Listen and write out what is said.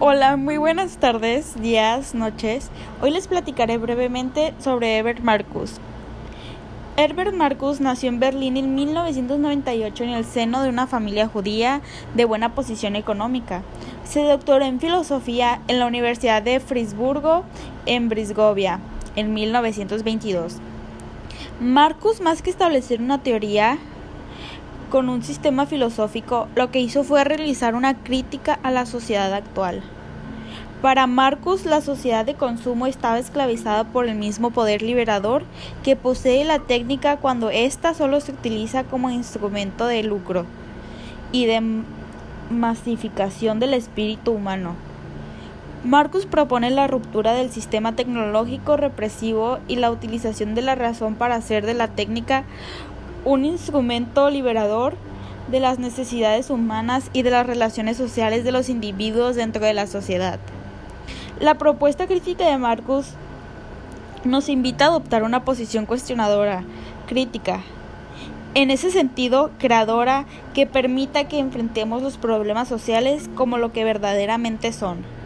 Hola, muy buenas tardes, días, noches. Hoy les platicaré brevemente sobre Herbert Marcus. Herbert Marcus nació en Berlín en 1998 en el seno de una familia judía de buena posición económica. Se doctoró en filosofía en la Universidad de Frisburgo en Brisgovia en 1922. Marcus, más que establecer una teoría, con un sistema filosófico, lo que hizo fue realizar una crítica a la sociedad actual. Para Marcus, la sociedad de consumo estaba esclavizada por el mismo poder liberador que posee la técnica cuando ésta solo se utiliza como instrumento de lucro y de masificación del espíritu humano. Marcus propone la ruptura del sistema tecnológico represivo y la utilización de la razón para hacer de la técnica un instrumento liberador de las necesidades humanas y de las relaciones sociales de los individuos dentro de la sociedad. La propuesta crítica de Marcus nos invita a adoptar una posición cuestionadora, crítica, en ese sentido, creadora, que permita que enfrentemos los problemas sociales como lo que verdaderamente son.